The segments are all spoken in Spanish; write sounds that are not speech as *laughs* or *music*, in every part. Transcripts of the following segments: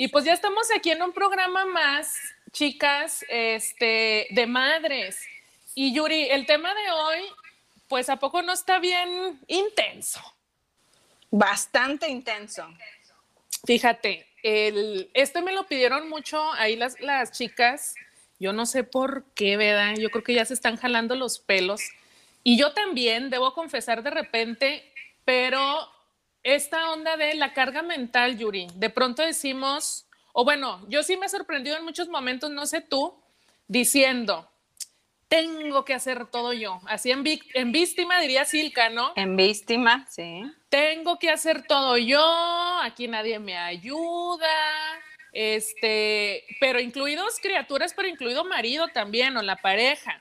Y pues ya estamos aquí en un programa más, chicas, este, de madres. Y Yuri, el tema de hoy, pues a poco no está bien intenso. Bastante intenso. Fíjate, el, este me lo pidieron mucho ahí las, las chicas. Yo no sé por qué, ¿verdad? Yo creo que ya se están jalando los pelos. Y yo también, debo confesar de repente, pero esta onda de la carga mental, Yuri, de pronto decimos, o bueno, yo sí me he sorprendido en muchos momentos, no sé tú, diciendo, tengo que hacer todo yo. Así en, en víctima diría Silka, ¿no? En víctima, sí. Tengo que hacer todo yo, aquí nadie me ayuda, este, pero incluidos criaturas, pero incluido marido también o la pareja.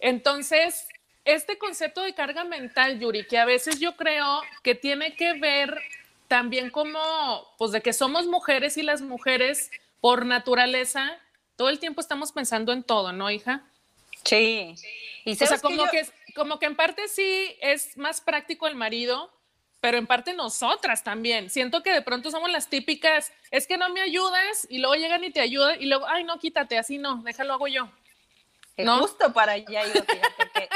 Entonces, este concepto de carga mental, Yuri, que a veces yo creo que tiene que ver también como, pues de que somos mujeres y las mujeres por naturaleza, todo el tiempo estamos pensando en todo, ¿no, hija? Sí. Y o sea, como, que, como que en parte sí es más práctico el marido, pero en parte nosotras también. Siento que de pronto somos las típicas, es que no me ayudas y luego llegan y te ayudan y luego, ay, no, quítate, así no, déjalo hago yo. Eh, ¿No? Justo para allá iba, que,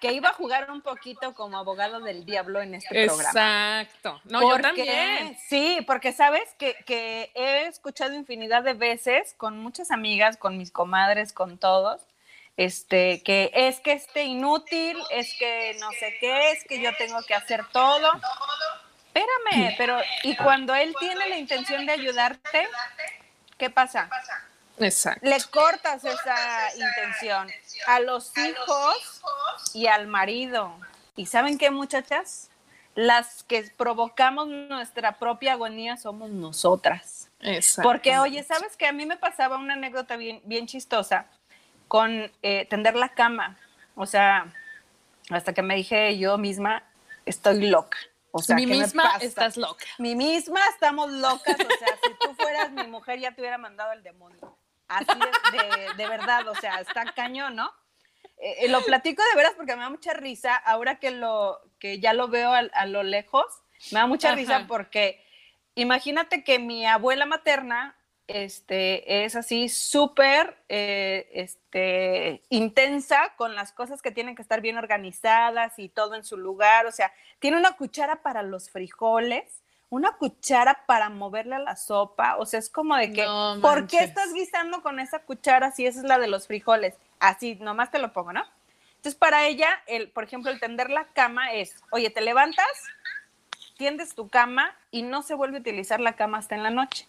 que, iba a jugar un poquito como abogado del diablo en este programa. Exacto. No, yo también. Sí, porque sabes que, que he escuchado infinidad de veces con muchas amigas, con mis comadres, con todos, este, que es que esté inútil, es que no sé qué, es que yo tengo que hacer todo. Espérame, pero y cuando él tiene la intención de ayudarte, ¿qué pasa? Exacto. Le cortas esa intención a los hijos y al marido. ¿Y saben qué, muchachas? Las que provocamos nuestra propia agonía somos nosotras. Exacto. Porque, oye, ¿sabes que A mí me pasaba una anécdota bien, bien chistosa con eh, tender la cama. O sea, hasta que me dije yo misma, estoy loca. O sea, mi misma estás loca. Mi misma estamos locas. O sea, si tú fueras mi mujer, ya te hubiera mandado el demonio. Así de, de, verdad, o sea, está cañón, ¿no? Eh, lo platico de veras porque me da mucha risa. Ahora que, lo, que ya lo veo a, lo lejos, me da mucha risa porque imagínate que mi abuela materna este, es así súper eh, este, intensa con las cosas que tienen que estar bien organizadas y todo en su lugar. O sea, tiene una cuchara para los frijoles, una cuchara para moverle a la sopa. O sea, es como de que, ¿por qué estás guisando con esa cuchara si esa es la de los frijoles? Así, nomás te lo pongo, ¿no? Entonces, para ella, el, por ejemplo, el tender la cama es, oye, te levantas, tiendes tu cama y no se vuelve a utilizar la cama hasta en la noche.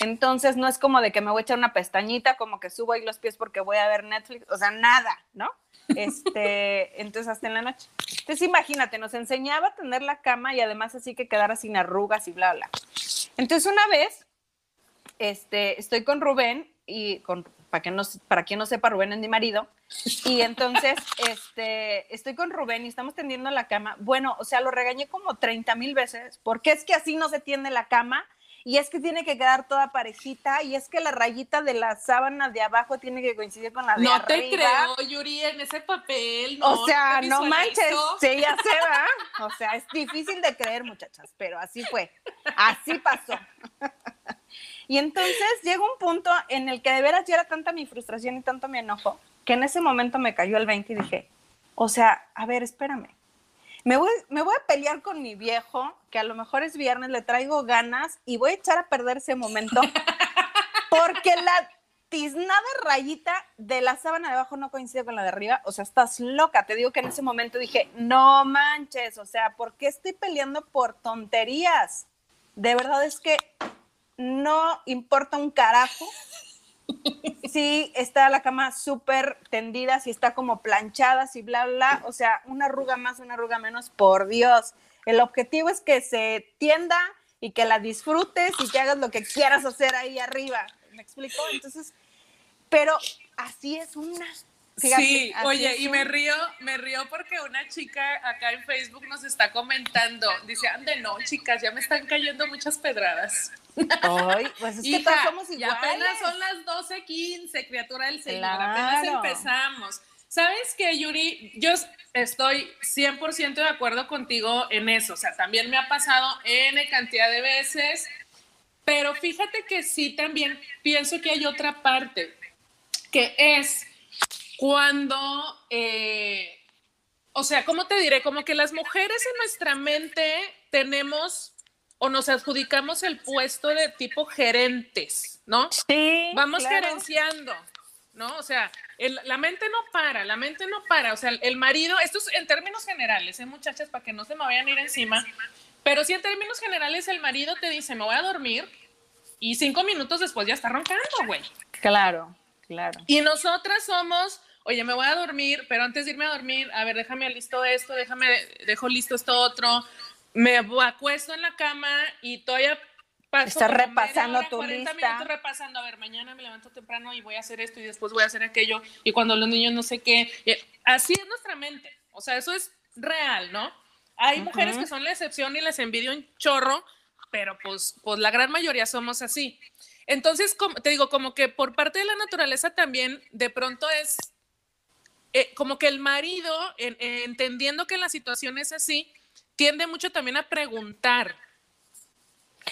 Entonces no es como de que me voy a echar una pestañita, como que subo ahí los pies porque voy a ver Netflix, o sea, nada, ¿no? Este, *laughs* entonces hasta en la noche. Entonces imagínate, nos enseñaba a tener la cama y además así que quedara sin arrugas y bla, bla. Entonces una vez, este, estoy con Rubén y con, para, que no, para quien no sepa, Rubén es mi marido, y entonces, *laughs* este, estoy con Rubén y estamos tendiendo la cama. Bueno, o sea, lo regañé como 30 mil veces, porque es que así no se tiende la cama y es que tiene que quedar toda parejita y es que la rayita de la sábana de abajo tiene que coincidir con la de arriba. No te creo, Yuri, en ese papel. o sea, no, manches, sí, ya se va. O sea, es difícil de creer, muchachas, pero así fue. Así pasó. Y entonces llega un punto en el que de veras ya era tanta mi frustración y tanto mi enojo que en ese momento me cayó el 20 y dije, o sea, a ver, espérame me voy, me voy a pelear con mi viejo, que a lo mejor es viernes, le traigo ganas y voy a echar a perder ese momento *laughs* porque la tiznada rayita de la sábana de abajo no coincide con la de arriba. O sea, estás loca. Te digo que en ese momento dije, no manches, o sea, ¿por qué estoy peleando por tonterías? De verdad es que no importa un carajo Sí, está la cama súper tendida, si está como planchada, si bla, bla, o sea, una arruga más, una arruga menos, por Dios. El objetivo es que se tienda y que la disfrutes y que hagas lo que quieras hacer ahí arriba. ¿Me explico? Entonces, pero así es una. Sí, oye, y me río, me río porque una chica acá en Facebook nos está comentando, dice, ande no, chicas, ya me están cayendo muchas pedradas. Ay, pues es que todos somos iguales. Y apenas son las 12:15, criatura del Señor, apenas empezamos. ¿Sabes qué, Yuri? Yo estoy 100% de acuerdo contigo en eso. O sea, también me ha pasado N cantidad de veces, Pero fíjate que sí, también pienso que hay otra parte, que es cuando, eh, o sea, ¿cómo te diré? Como que las mujeres en nuestra mente tenemos o nos adjudicamos el puesto de tipo gerentes, ¿no? Sí. Vamos gerenciando, ¿no? O sea, la mente no para, la mente no para. O sea, el, marido, esto es en términos generales, ¿eh, muchachas? Para que no se me vayan a ir encima. Pero sí, en términos generales, el marido te dice, me voy a dormir, y cinco minutos después ya está roncando, güey. Claro, claro. Y nosotras somos, oye, me voy a dormir, pero antes de irme a dormir, a ver, déjame listo esto, déjame, dejo listo esto otro, me acuesto en la cama y todavía paso Estás repasando tu 40 minutos repasando, a ver, mañana me levanto temprano y voy a hacer esto y después voy a hacer aquello y cuando los niños no sé qué, así es nuestra mente, o sea, eso es real, ¿no? Hay mujeres que son la excepción y les envidio un chorro, pero pues, pues la gran mayoría somos así. Entonces, te digo, como que por parte de la naturaleza también de pronto es eh, como que el marido, entendiendo que la situación es así, tiende mucho también a preguntar,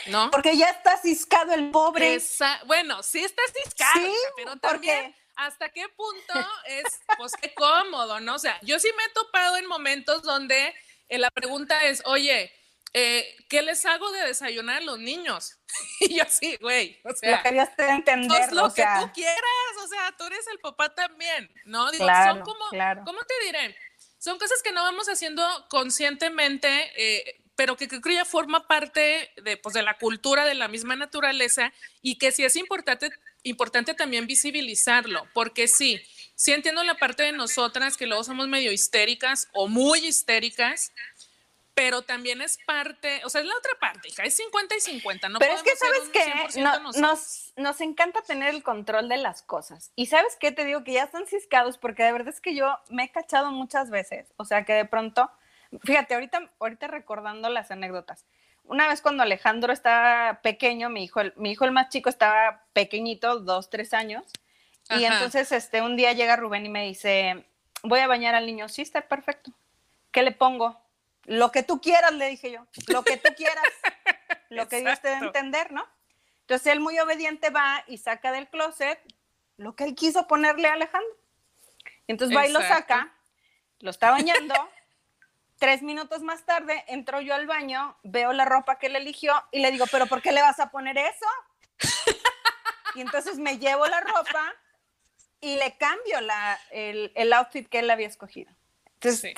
¿no? Porque ya está ciscado el pobre. bueno, sí está ciscado, pero también hasta qué punto es, pues qué cómodo, ¿no? O sea, yo sí me he topado en momentos donde eh, la pregunta es, oye, eh, ¿qué les hago de desayunar a los niños? *laughs* y yo sí, güey, o sea, lo querías entender, pues lo que tú quieras, o sea, tú eres el papá también, ¿no? Digo, son como, ¿cómo te diré? Son cosas que no vamos haciendo conscientemente, eh, pero que creo que ya forma parte de, pues, de la cultura de la misma naturaleza y que sí es importante, importante también visibilizarlo, porque sí, sí entiendo la parte de nosotras que luego somos medio histéricas o muy histéricas, pero también es parte, o sea, es la otra parte, hija, es 50 y 50, no Pero es que, ¿sabes qué? nos, nos encanta tener el control de las cosas. Y ¿sabes qué? Te digo que ya están ciscados, porque de verdad es que yo me he cachado muchas veces, o sea, que de pronto, fíjate, ahorita, ahorita recordando las anécdotas, una vez cuando Alejandro estaba pequeño, mi hijo, mi hijo el más chico estaba pequeñito, dos, tres años, y entonces este, un día llega Rubén y me dice, voy a bañar al niño, sí, está perfecto, ¿qué le pongo? Lo que tú quieras, le dije yo, lo que tú quieras, *laughs* lo que Dios te dé a entender, ¿no? Entonces él muy obediente va y saca del closet lo que él quiso ponerle a Alejandro. Entonces va y lo saca, lo está bañando. *laughs* Tres minutos más tarde entro yo al baño, veo la ropa que él eligió y le digo, ¿pero por qué le vas a poner eso? y entonces me llevo la ropa y le cambio la, el, outfit que él había escogido. Entonces,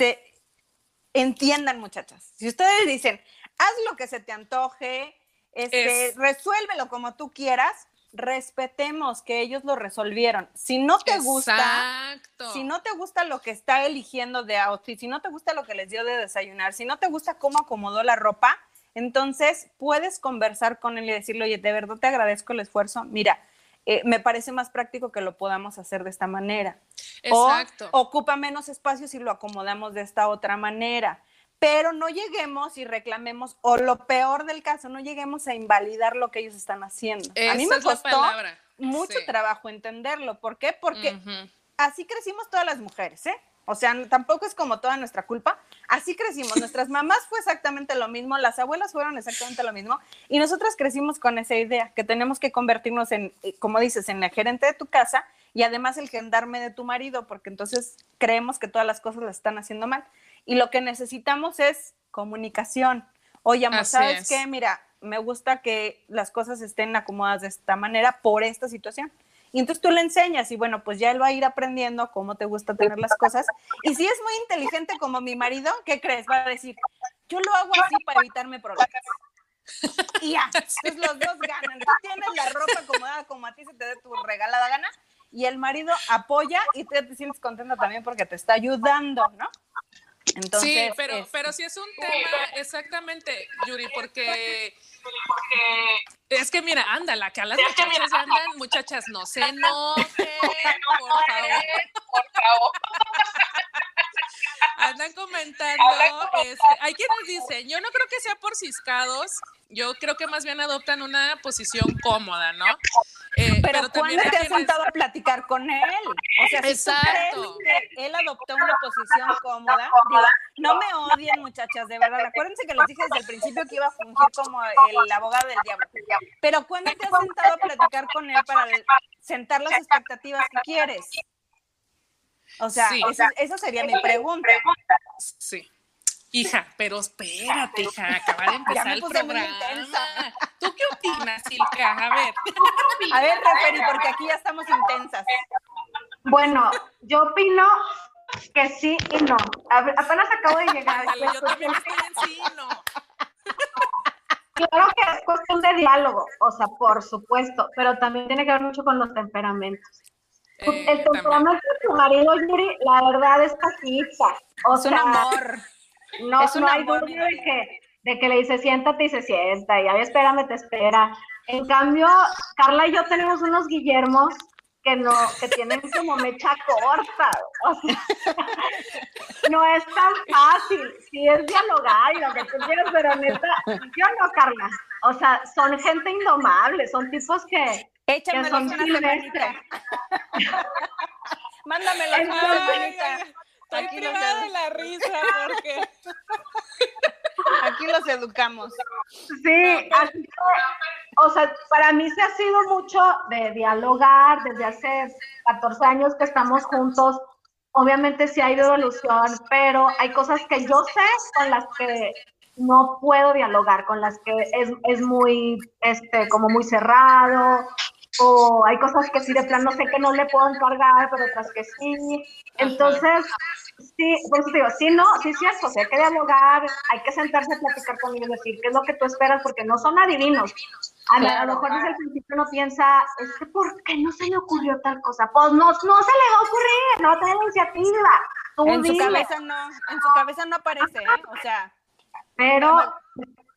entiendan, muchachas. Si ustedes dicen, haz lo que se te antoje, este, resuélvelo como tú quieras, respetemos que ellos lo resolvieron. Si no te gusta, si no te gusta lo que está eligiendo de outfit, si no te gusta lo que les dio de desayunar, si no te gusta cómo acomodó la ropa, entonces puedes conversar con él y decirle, oye, de verdad te agradezco el esfuerzo. Mira, eh, me parece más práctico que lo podamos hacer de esta manera. Exacto. O ocupa menos espacio si lo acomodamos de esta otra manera. Pero no lleguemos y reclamemos, o lo peor del caso, no lleguemos a invalidar lo que ellos están haciendo. a mí me costó mucho trabajo entenderlo. ¿Por qué? Porque así crecimos todas las mujeres, ¿eh? O sea, tampoco es como toda nuestra culpa. Así crecimos. Nuestras mamás fue exactamente lo mismo, las abuelas fueron exactamente lo mismo. Y nosotras crecimos con esa idea que tenemos que convertirnos en, eh, como dices, en el gerente de tu casa y además el gendarme de tu marido, porque entonces creemos que todas las cosas las están haciendo mal. Y lo que necesitamos es comunicación. Oye, amor, ¿sabes qué? Mira, me gusta que las cosas estén acomodadas de esta manera por esta situación. Y entonces tú le enseñas y bueno, pues ya él va a ir aprendiendo cómo te gusta tener las cosas. Y si es muy inteligente como mi marido, ¿qué crees? Va a decir, yo lo hago así para evitarme problemas. Y ya, entonces los dos ganan. Tú tienes la ropa acomodada como a ti se te dé tu regalada gana y el marido apoya y te sientes contenta también porque te está ayudando, ¿no? Entonces, sí, pero, pero sí es un tema, exactamente, Yuri, porque es que mira, ándala, que a las muchachas andan, muchachas, no se *laughs* enojen, por favor. Por favor. *laughs* Andan comentando, este, hay quienes dicen, yo no creo que sea por ciscados, yo creo que más bien adoptan una posición cómoda, ¿no? Eh, pero, ¿cuándo te has sentado a platicar con él? O sea, si Exacto. tú crees que él adoptó una posición cómoda, no me odien, muchachas, de verdad. Acuérdense que les dije desde el principio que iba a fungir como el abogado del diablo. Pero ¿cuándo te has sentado a platicar con él para sentar las expectativas que quieres? O sea, esa, sería mi pregunta. Sí. Hija, pero espérate, hija, acaba de *laughs* empezar el programa. ¿Tú qué opinas, Silka? A ver. *laughs* A ver, referi, porque aquí ya estamos intensas. Bueno, yo opino que sí y no. apenas acabo de llegar. *laughs* yo también estoy en sí y no. Claro que es cuestión de diálogo, o sea, por supuesto, pero también tiene que ver mucho con los temperamentos. Eh, el temperamento de tu marido, Yuri, la verdad es cajita. O es un amor. No, no hay duda de que, de que le dice siéntate y se sienta, y ahí espérame, te espera. En cambio, Carla y yo tenemos unos Guillermos que no, que tienen como mecha corta. O sea, *laughs* no es tan fácil. Sí es dialogar y lo que tú quieras, pero neta, yo no, Carla. O sea, son gente indomable, son tipos que, que son silvestres. *laughs* Mándame la Estoy privada de la risa *laughs* porque aquí los educamos. Sí, o sea, para mí se ha sido mucho de dialogar desde hace 14 años que estamos juntos. Obviamente sí hay evolución, pero hay cosas que yo sé con las que no puedo dialogar, con las que es, es muy, este, como muy cerrado, o hay cosas que sí de plano sé que no le puedo encargar, pero otras que sí. Entonces, sí, por eso digo, sí, no, sí es cierto, hay que dialogar, hay que sentarse a platicar con ellos, decir qué es lo que tú esperas, porque no son adivinos. A, lo mejor desde el principio uno piensa, es que ¿por qué no se le ocurrió tal cosa? Pues no, no se le va a ocurrir, no tiene iniciativa. en su cabeza no, en su cabeza no aparece, ¿eh? O sea. Pero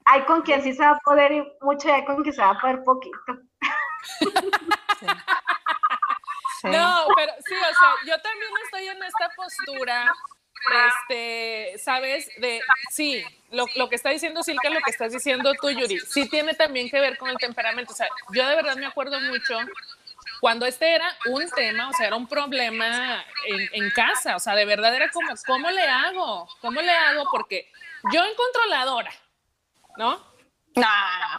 hay con quien sí se va a poder ir mucho y hay con quien se va a poder poquito. No, pero sí, o sea, yo también estoy en esta postura, este, sabes, de, sí, lo, lo que está diciendo Silka, lo que estás diciendo tú, Yuri, sí tiene también que ver con el temperamento, o sea, yo de verdad me acuerdo mucho cuando este era un tema, o sea, era un problema en, en casa, o sea, de verdad era como, ¿cómo le hago? ¿Cómo le hago? Porque yo en controladora, ¿no? No,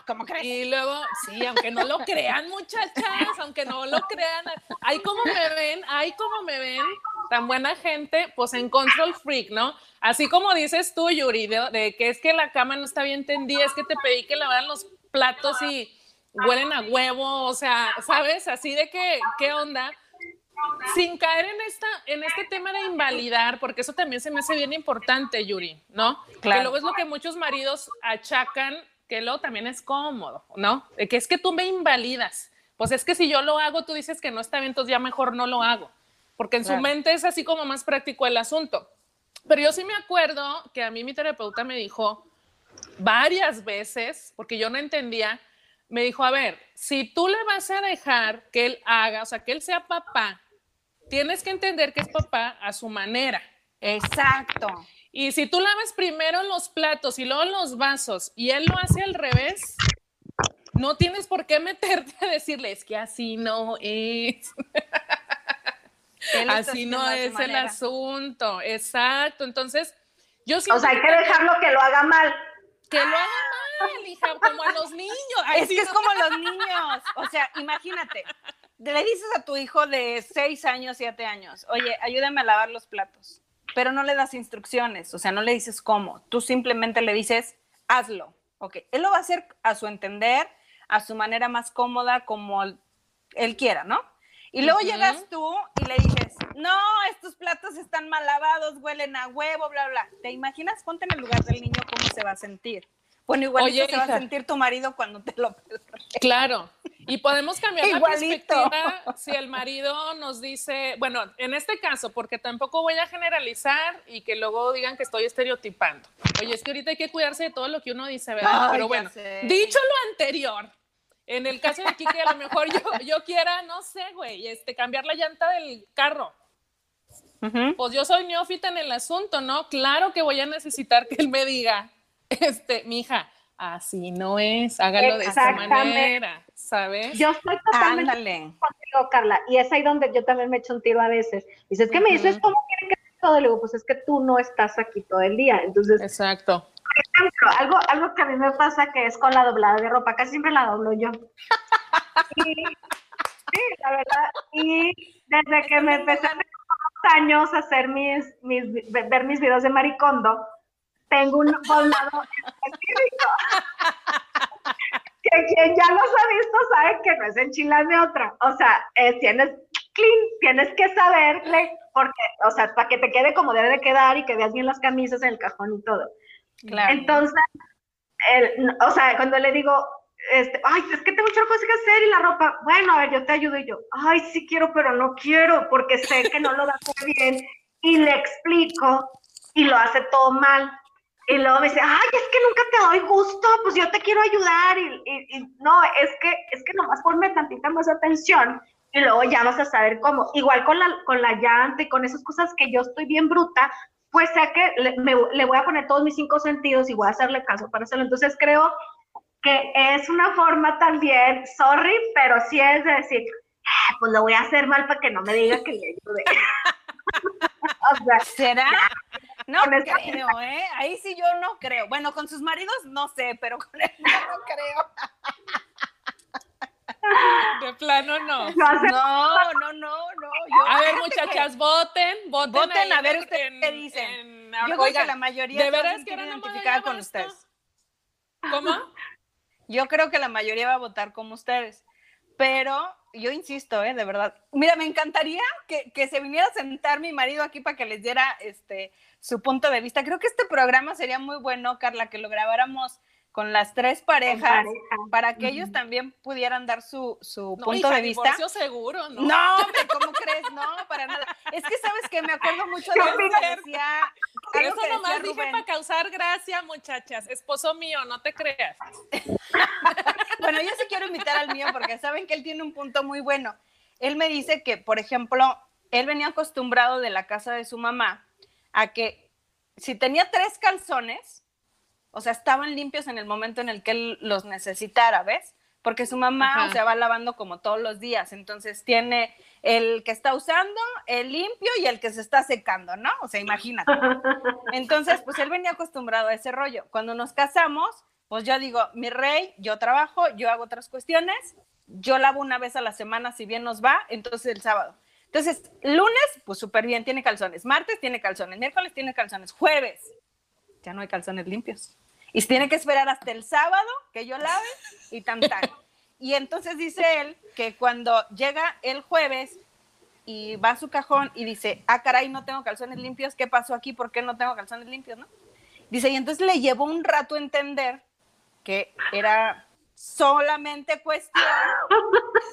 ¿cómo crees? Y luego, sí, aunque no lo crean, muchachas, aunque no lo crean, ahí como me ven, ahí como me ven, tan buena gente, pues en Control Freak, ¿no? Así como dices tú, Yuri, de, que es que la cama no está bien tendida, es que te pedí que lavaran los platos y huelen a huevo, o sea, ¿sabes? Así de que, ¿qué onda? Sin caer en, esta, en este tema de invalidar, porque eso también se me hace bien importante, Yuri, ¿no? Claro. Que luego es lo que muchos maridos achacan que luego también es cómodo, ¿no? Que es que tú me invalidas. Pues es que si yo lo hago, tú dices que no está bien, entonces ya mejor no lo hago. Porque en su mente es así como más práctico el asunto. Pero yo sí me acuerdo que a mí mi terapeuta me dijo varias veces, porque yo no entendía, me dijo, a ver, si tú le vas a dejar que él haga, o sea, que él sea papá, tienes que entender que es papá a su manera. Exacto. Y si tú lavas primero los platos y luego los vasos y él lo hace al revés, no tienes por qué meterte a decirle, es que así no es. así no es el asunto. Exacto. Entonces, yo siento. O sea, hay que dejarlo que lo haga mal. Que lo haga mal, hija, como a los niños. es que es como a los niños. O sea, imagínate, le dices a tu hijo de 6 años, 7 años, oye, ayúdame a lavar los platos pero no le das instrucciones, o sea, no le dices cómo, tú simplemente le dices, hazlo, ok, él lo va a hacer a su entender, a su manera más cómoda, como él quiera, ¿no? Y luego llegas tú y le dices, no, estos platos están mal lavados, huelen a huevo, bla, bla. ¿Te imaginas? Ponte en el lugar del niño cómo se va a sentir. Bueno, igual se va a sentir tu marido cuando te lo *laughs* Claro. Y podemos cambiar la perspectiva si el marido nos dice, bueno, en este caso, porque tampoco voy a generalizar y que luego digan que estoy estereotipando. Oye, es que ahorita hay que cuidarse de todo lo que uno dice, ¿verdad? Pero bueno, dicho lo anterior, en el caso de aquí que a lo mejor yo, yo quiera, no sé, güey, este, cambiar la llanta del carro. Pues yo soy neófita en el asunto, ¿no? Claro que voy a necesitar que él me diga, este, mi hija, así no es, hágalo de esta manera, ¿sabes? Yo estoy totalmente contigo, Carla, y es ahí donde yo también me echo un tiro a veces. Dices, que me dices cómo quiere que todo? Le digo, pues es que tú no estás aquí todo el día, entonces... Exacto. Por ejemplo, algo, algo que a mí me pasa que es con la doblada de ropa, casi siempre la doblo yo. *laughs* sí, la verdad, y desde que me empecé a años a hacer mis, mis, ver mis videos de maricondo, tengo un doblado específico. *laughs* que quien ya los ha visto sabe que no es enchilarme otra. O sea, eh, tienes clean, tienes que saberle, porque, o sea, para que te quede como debe de quedar y que veas bien las camisas en el cajón y todo. Claro. Entonces, o sea, cuando le digo, este, ay, es que tengo muchas cosas que hacer y la ropa, bueno, a ver, yo te ayudo y yo, ay, sí quiero, pero no quiero, porque sé que no lo va a hacer bien y le explico y lo hace todo mal. Y luego me dice, ay, es que nunca te doy gusto, pues yo te quiero ayudar. Y, no, es que, es que nomás ponme tantita más atención y luego ya vas a saber cómo. Igual con la, con la llanta y con esas cosas que yo estoy bien bruta, pues sé que le, le voy a poner todos mis cinco sentidos y voy a hacerle caso para hacerlo. Entonces creo que es una forma también, sorry, pero sí es de decir, ah, pues lo voy a hacer mal para que no me diga que le ayude. *laughs* o sea, ¿será? No creo, ¿eh? Ahí sí yo no creo. Bueno, con sus maridos no sé, pero con él no creo. De plano no. *laughs* No, no, no, no. a ver, muchachas, voten, voten. Voten a ver ustedes qué dicen. yo creo que la mayoría de veras que identificada con ustedes. ¿Cómo? Yo creo que la mayoría va a votar como ustedes. Pero yo insisto, ¿eh? de verdad. Mira, me encantaría que, que, se viniera a sentar mi marido aquí para que les diera este, su punto de vista. Creo que este programa sería muy bueno, Carla, que lo grabáramos con las tres parejas para que ellos también pudieran dar su, su punto de vista. seguro, ¿no? No, ¿cómo crees? No, para nada. Es que sabes que me acuerdo mucho de lo que decía. Eso nomás dije para causar gracia, muchachas. Esposo mío, no te creas. *laughs* bueno, yo sí quiero invitar al mío porque saben que él tiene un punto muy bueno. Él me dice que, por ejemplo, él venía acostumbrado de la casa de su mamá a que si tenía tres calzones, o sea, estaban limpios en el momento en el que él los necesitara, ¿ves? Porque su mamá, o sea, va lavando como todos los días, entonces tiene el que está usando, el limpio y el que se está secando, ¿no? O sea, imagínate. *laughs* Entonces, pues él venía acostumbrado a ese rollo. Cuando nos casamos, pues yo digo, mi rey, yo trabajo, yo hago otras cuestiones, yo lavo una vez a la semana, si bien nos va, entonces el sábado. Entonces, lunes, pues súper bien, tiene calzones. Martes tiene calzones. Miércoles tiene calzones. Jueves, ya no hay calzones limpios. Y tiene que esperar hasta el sábado que yo lave y tan tan. Y entonces dice él que cuando llega el jueves y va a su cajón y dice, ah, caray, no tengo calzones limpios, ¿qué pasó aquí? ¿Por qué no tengo calzones limpios? ¿no? Dice, y entonces le llevó un rato entender que era solamente cuestión.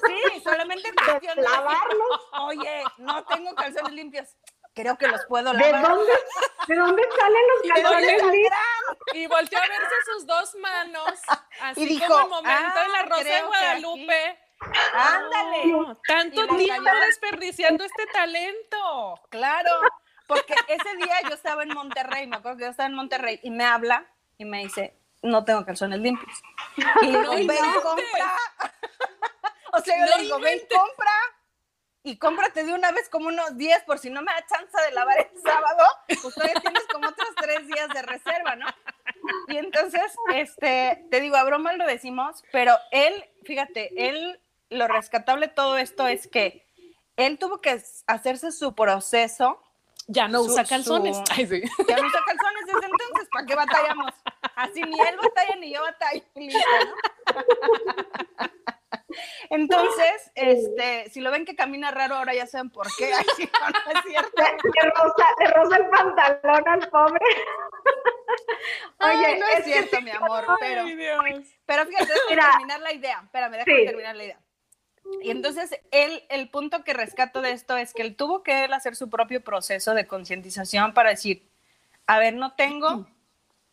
Sí, solamente cuestión de lavarlos. Oye, no tengo calzones limpios. Creo que los puedo lavar. ¿De dónde, ¿de dónde salen los *laughs* calzones limpios? Y volteó a verse sus dos manos, *laughs* así y dijo, como el momento en la ah, Rosa de Guadalupe. Ándale. tanto tiempo desperdiciando este talento. Claro, porque ese día yo estaba en Monterrey, me acuerdo que yo estaba en Monterrey, y me habla y me dice, no tengo calzones limpios. *laughs* Y no, ven compra. *laughs* o sea, yo le digo, ven, compra. Y cómprate de una vez como unos 10 por si no me da chance de lavar el *laughs* sábado, pues todavía tienes como otros tres días de reserva, ¿no? Y entonces, este, te digo, a broma lo decimos, pero él, fíjate, él, lo rescatable de todo esto es que él tuvo que hacerse su proceso ya no usa calzones. Ya no usa calzones desde entonces, ¿para qué batallamos? Así ni él batalla ni yo batallo. *laughs* Entonces, este, si lo ven que camina raro, ahora ya saben por qué. Ay, no, es cierto. Le rosa, el pantalón al pobre. Oye, no es, cierto, mi amor, pero, pero fíjate, déjame terminar la idea. Espérame, déjame terminar la idea. Y entonces él, el punto que rescato de esto es que él tuvo que él hacer su propio proceso de concientización para decir, a ver, no tengo,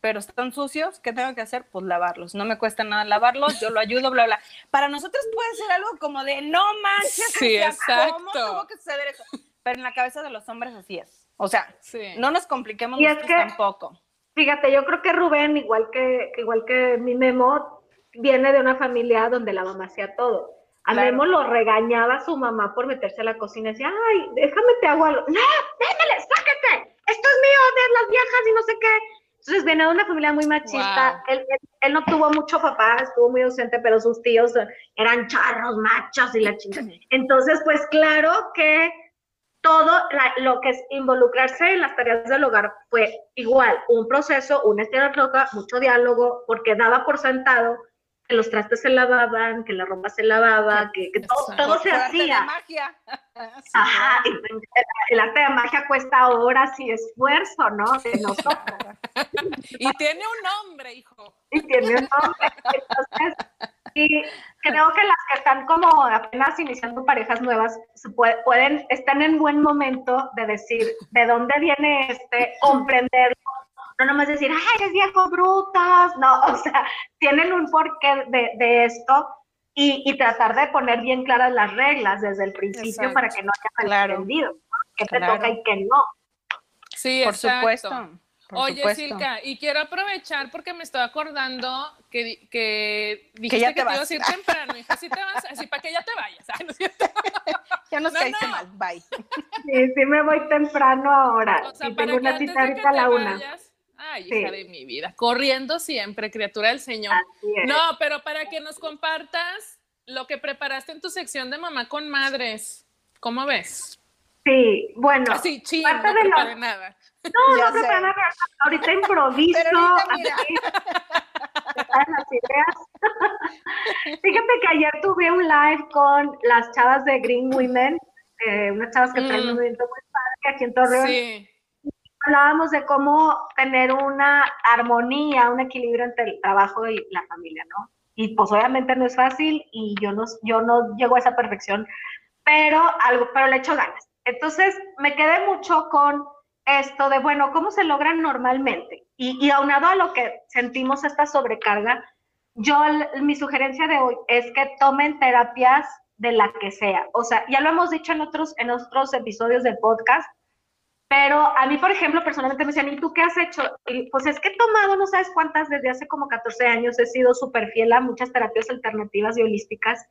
pero están sucios, ¿qué tengo que hacer? Pues lavarlos. No me cuesta nada lavarlos, yo lo ayudo, bla, bla. Para nosotros puede ser algo como de, no manches, sí, exacto. ¿cómo tuvo que suceder eso? Pero en la cabeza de los hombres así es. O sea, no nos compliquemos nosotros tampoco. Fíjate, yo creo que Rubén, igual que, igual que mi Memo, viene de una familia donde la mamá hacía todo. A Memo lo regañaba su mamá por meterse a la cocina y decía, ay, déjame te hago algo. No, déjale, sáquete, esto es mío, de las viejas y no sé qué. Entonces viene de una familia muy machista. Él, él, no tuvo mucho papá, estuvo muy ausente, pero sus tíos eran charros, machos y la chingada. Entonces, pues claro que todo lo que es involucrarse en las tareas del hogar fue igual, un proceso, una loca, mucho diálogo, porque daba por sentado que los trastes se lavaban, que la ropa se lavaba, que, todo, se hacía. magia. *laughs* Ajá, el, arte de magia cuesta horas y esfuerzo, ¿no? De nosotros. *laughs* y tiene un nombre, hijo. Y tiene un nombre. Entonces, y creo que las que están como apenas iniciando parejas nuevas pueden, están en buen momento de decir de dónde viene este, comprenderlo no nomás decir, ay, eres viejo, brutas, no, *laughs* o sea, tienen un porqué de, de esto y, tratar de poner bien claras las reglas desde el principio para que no haya malentendido, qué te toca y qué no. Sí, por supuesto. Oye, Silka, y quiero aprovechar porque me estoy acordando que, que dijiste que, ya te, ibas a ir temprano, hija, así te vas, así para que ya te vayas. ¿no *laughs* ya nos caíste mal, bye. Sí, sí me voy temprano ahora. O sea, tengo una cita ahorita a la una. Ay, hija de mi vida, corriendo siempre, criatura del Señor. No, pero para que nos compartas lo que preparaste en tu sección de mamá con madres, ¿cómo ves? Sí, bueno. Así, chido, no preparé nada. No, *laughs* no preparé nada. Ahorita improviso. Pero ahorita las ideas. *laughs* Fíjate que ayer tuve un live con las chavas de Green Women, eh, unas chavas que traen un mm. movimiento muy padre aquí en Torreón. Sí hablábamos de cómo tener una armonía, un equilibrio entre el trabajo y la familia, ¿no? Y pues obviamente no es fácil y yo no, yo no llego a esa perfección, pero, algo, pero le echo ganas. Entonces me quedé mucho con esto de, bueno, ¿cómo se logra normalmente? Y, y aunado a lo que sentimos esta sobrecarga, yo mi sugerencia de hoy es que tomen terapias de la que sea. O sea, ya lo hemos dicho en otros, en otros episodios del podcast, pero a mí, por ejemplo, personalmente me decían, ¿y tú qué has hecho? Y pues es que he tomado, no sabes cuántas, desde hace como 14 años he sido súper fiel a muchas terapias alternativas y holísticas,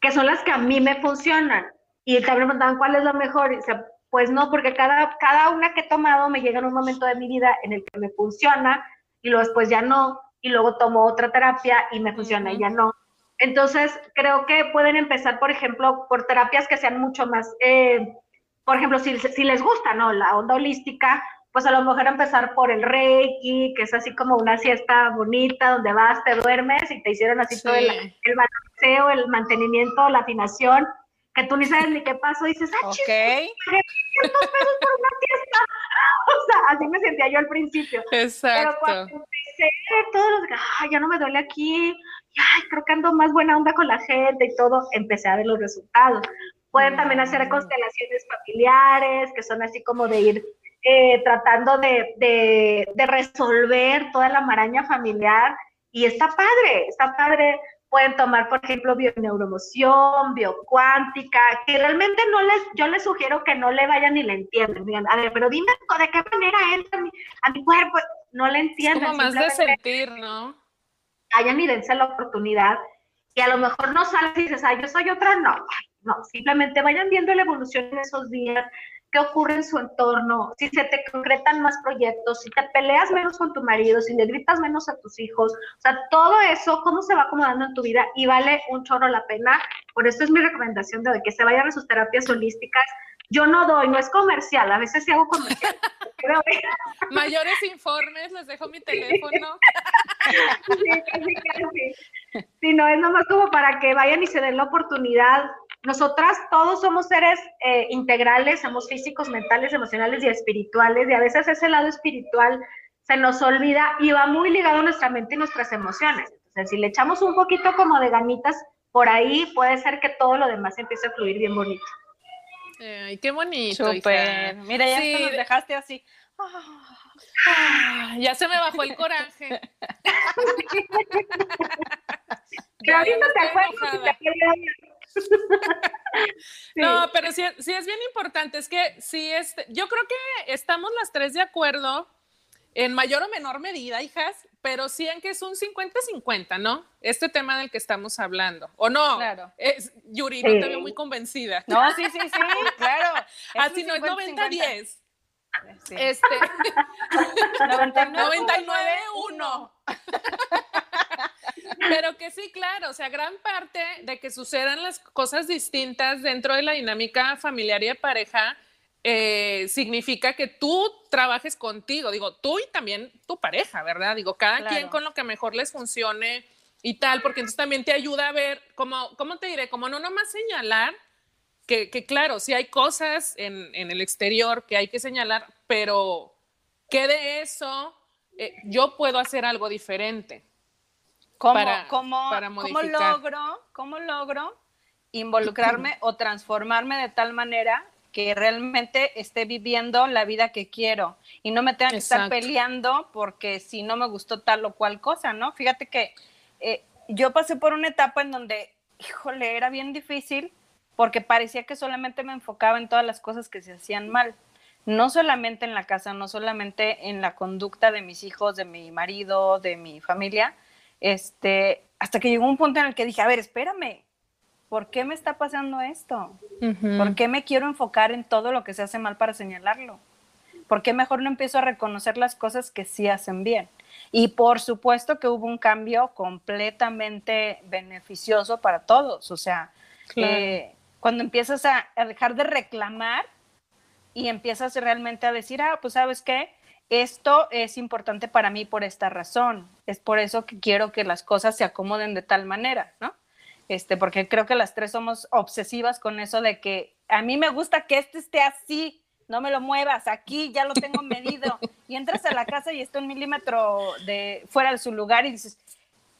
que son las que a mí me funcionan. Y también me preguntaban, ¿cuál es la mejor? Y decía, pues no, porque cada, cada una que he tomado me llega en un momento de mi vida en el que me funciona y luego después ya no, y luego tomo otra terapia y me funciona y ya no. Entonces, creo que pueden empezar, por ejemplo, por terapias que sean mucho más... Eh, por ejemplo, si, si les gusta, ¿no? La onda holística, pues a lo mejor empezar por el Reiki, que es así como una siesta bonita, donde vas, te duermes y te hicieron así todo el, el balanceo, el mantenimiento, la afinación, que tú ni sabes ni qué pasó, y dices, ah, okay. pesos por una fiesta. *laughs* o sea, así me sentía yo al principio. Exacto. Pero cuando empecé, todos los, ay, ya no me duele aquí, ay, creo que ando más buena onda con la gente y todo, empecé a ver los resultados. Pueden también hacer constelaciones familiares, que son así como de ir eh, tratando de, resolver toda la maraña familiar. Y está padre, está padre. Pueden tomar, por ejemplo, bioneuromoción, biocuántica, que realmente no les, yo les sugiero que no le vayan ni le entiendan. Digan, a ver, pero dime de qué manera entra a mi, cuerpo. No le entiendan. Es como más de sentir, ¿no? Vayan y dense la oportunidad. Y a lo mejor no sales y dices, ay, yo soy otra, no. No, simplemente vayan viendo la evolución en esos días, qué ocurre en su entorno, si se te concretan más proyectos, si te peleas menos con tu marido, si le gritas menos a tus hijos, o sea, todo eso, cómo se va acomodando en tu vida y vale un chorro la pena. Por eso es mi recomendación de que se vayan a sus terapias holísticas. Yo no doy, no es comercial, a veces sí hago comercial. *laughs* Mayores informes, les dejo mi teléfono. sí, casi, casi. Sí, no, es nomás como para que vayan y se den la oportunidad nosotras todos somos seres eh, integrales, somos físicos, mentales, emocionales y espirituales, y a veces ese lado espiritual se nos olvida y va muy ligado a nuestra mente y nuestras emociones. Entonces, si le echamos un poquito como de ganitas por ahí, puede ser que todo lo demás empiece a fluir bien bonito. Ay, qué bonito. Super. Mira, ya sí. nos dejaste así. Ah, ya se me bajó el *laughs* coraje. Pero ahorita te acuerdas *laughs* No, pero sí, sí, es bien importante. Es que sí, este, yo creo que estamos las tres de acuerdo en mayor o menor medida, hijas, pero sí en que es un 50-50, ¿no? Este tema del que estamos hablando. ¿O no? Claro. Es, Yuri, no te veo muy convencida. No, sí, sí, sí, *laughs* claro. Así no es 90-10. Sí. Este, *laughs* 99, 99-1. Pero que sí, claro, o sea, gran parte de que sucedan las cosas distintas dentro de la dinámica familiar y de pareja eh, significa que tú trabajes contigo, digo, tú y también tu pareja, ¿verdad? Digo, cada Claro. quien con lo que mejor les funcione y tal, porque entonces también te ayuda a ver, como, ¿cómo te diré? Como no nomás señalar, que, que claro, sí hay cosas en, en el exterior que hay que señalar, pero ¿qué de eso eh, yo puedo hacer algo diferente? ¿Cómo, para- cómo, para cómo logro, cómo logro involucrarme *clears throat* o transformarme de tal manera que realmente esté viviendo la vida que quiero y no me tenga que estar peleando porque si no me gustó tal o cual cosa, ¿no? Fíjate que eh, yo pasé por una etapa en donde, híjole, era bien difícil porque parecía que solamente me enfocaba en todas las cosas que se hacían mal. No solamente en la casa, no solamente en la conducta de mis hijos, de mi marido, de mi familia, este, hasta que llegó un punto en el que dije, a ver, espérame, ¿por qué me está pasando esto? ¿Por qué me quiero enfocar en todo lo que se hace mal para señalarlo? ¿Por qué mejor no empiezo a reconocer las cosas que sí hacen bien? Y por supuesto que hubo un cambio completamente beneficioso para todos. O sea, Claro. eh, cuando empiezas a, a dejar de reclamar y empiezas realmente a decir, ah, pues sabes qué, esto es importante para mí por esta razón. Es por eso que quiero que las cosas se acomoden de tal manera, ¿no? Este, porque creo que las tres somos obsesivas con eso de que a mí me gusta que este esté así, no me lo muevas, aquí ya lo tengo medido. Y entras a la casa y está un milímetro de fuera de su lugar y dices,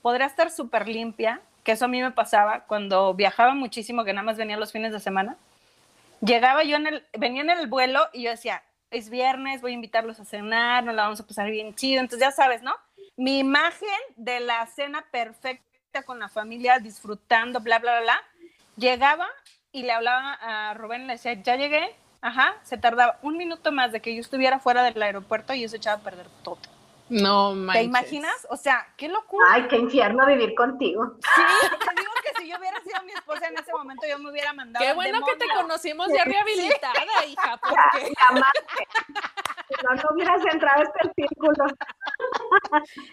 podrá estar súper limpia, que eso a mí me pasaba cuando viajaba muchísimo, que nada más venía los fines de semana. Llegaba yo en el, venía en el vuelo y yo decía, es viernes, voy a invitarlos a cenar, nos la vamos a pasar bien chido. Entonces ya sabes, ¿no? Mi imagen de la cena perfecta con la familia, disfrutando, bla, bla, bla, bla. Llegaba y le hablaba a Rubén y le decía, ya llegué. Ajá, se tardaba un minuto más de que yo estuviera fuera del aeropuerto y eso echaba a perder todo. No, ¿Te manches. imaginas? O sea, qué locura. Ay, qué infierno vivir contigo. Sí, te si yo hubiera sido mi esposa en ese momento, yo me hubiera mandado. Qué bueno que te conocimos ya rehabilitada, hija, *laughs* porque no, no hubieras entrado a este círculo.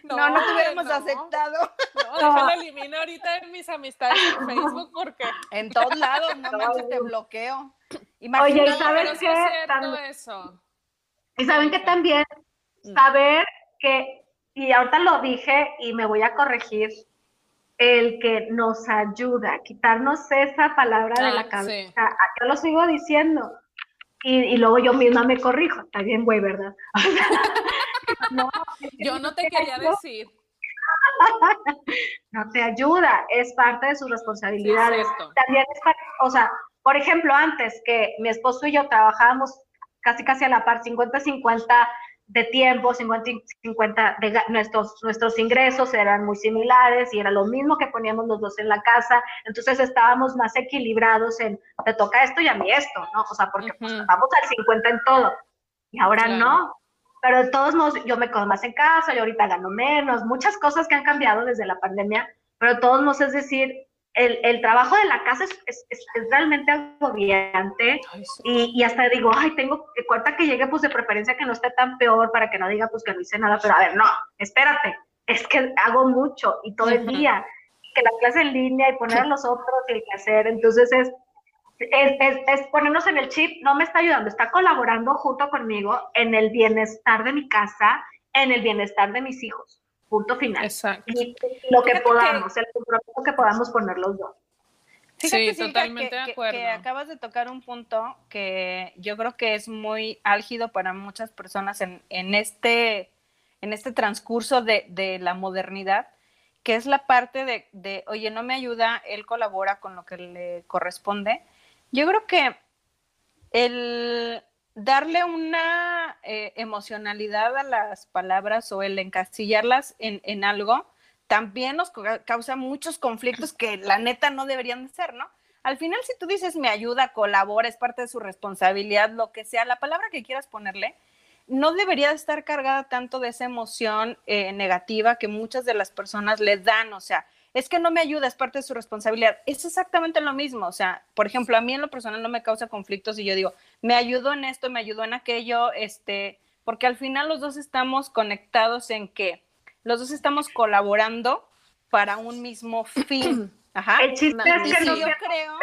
No, no te hubiéramos no, aceptado. No, déjalo elimino ahorita en mis amistades en Facebook porque En todos lados, no manches, te bloqueo. Oye. ¿y sí qué? es cierto Tam- eso. Y saben que también saber que, y ahorita lo dije y me voy a corregir, el que nos ayuda, quitarnos esa palabra de Ah, la sí. cabeza. Ah, Yo lo sigo diciendo. Y, y luego yo misma me corrijo. Está bien, güey, ¿verdad? *laughs* *laughs* no, Yo no te quería decir. *laughs* no te ayuda, es parte de sus Sí, es responsabilidades. También es parte, o sea, por ejemplo, antes que mi esposo y yo trabajábamos casi casi a la par, 50-50 de tiempo, 50-50 de ga- nuestros, nuestros ingresos eran muy similares y era lo mismo que poníamos los dos en la casa, entonces estábamos más equilibrados en, te toca esto y a mí esto, ¿no? O sea, porque pues, Ujú. vamos al 50 en todo. Y ahora Claro. no. Pero de todos modos, yo me quedo más en casa, yo ahorita gano menos, muchas cosas que han cambiado desde la pandemia, pero de todos modos, es decir, el, el trabajo de la casa es, es, es- es realmente agobiante Ay, sí. y, y hasta digo, ay, tengo que cuenta que llegue, pues de preferencia que no esté tan peor para que no diga, pues que no hice nada, pero a ver, no, espérate, es que hago mucho y todo el día, que la clase en línea y poner a los otros y el que hacer, entonces es, es, es, es ponernos en el chip, no me está ayudando, está colaborando junto conmigo en el bienestar de mi casa, en el bienestar de mis hijos, punto final. Exacto. Y lo que Fíjate que- podamos, el compromiso que podamos poner los dos. Fíjate, Sí, totalmente que, de que- acuerdo. que acabas de tocar un punto que yo creo que es muy álgido para muchas personas en, en este, en este transcurso de, de la modernidad, que es la parte de, de, oye, no me ayuda, él colabora con lo que le corresponde. Yo creo que el darle una eh, emocionalidad a las palabras o el encasillarlas en, en algo también nos ca- causa muchos conflictos que la neta no deberían de ser, ¿no? Al final, si tú dices me ayuda, colabora, es parte de su responsabilidad, lo que sea, la palabra que quieras ponerle, no debería estar cargada tanto de esa emoción eh, negativa que muchas de las personas le dan, o sea, es que no me ayuda, es parte de su responsabilidad. Es exactamente lo mismo, o sea, por ejemplo, a mí en lo personal no me causa conflictos y yo digo, me ayudó en esto, me ayudó en aquello, este, porque al final los dos estamos conectados en que los dos estamos colaborando para un mismo fin. *clears throat* Ajá. El chiste es que no yo creo...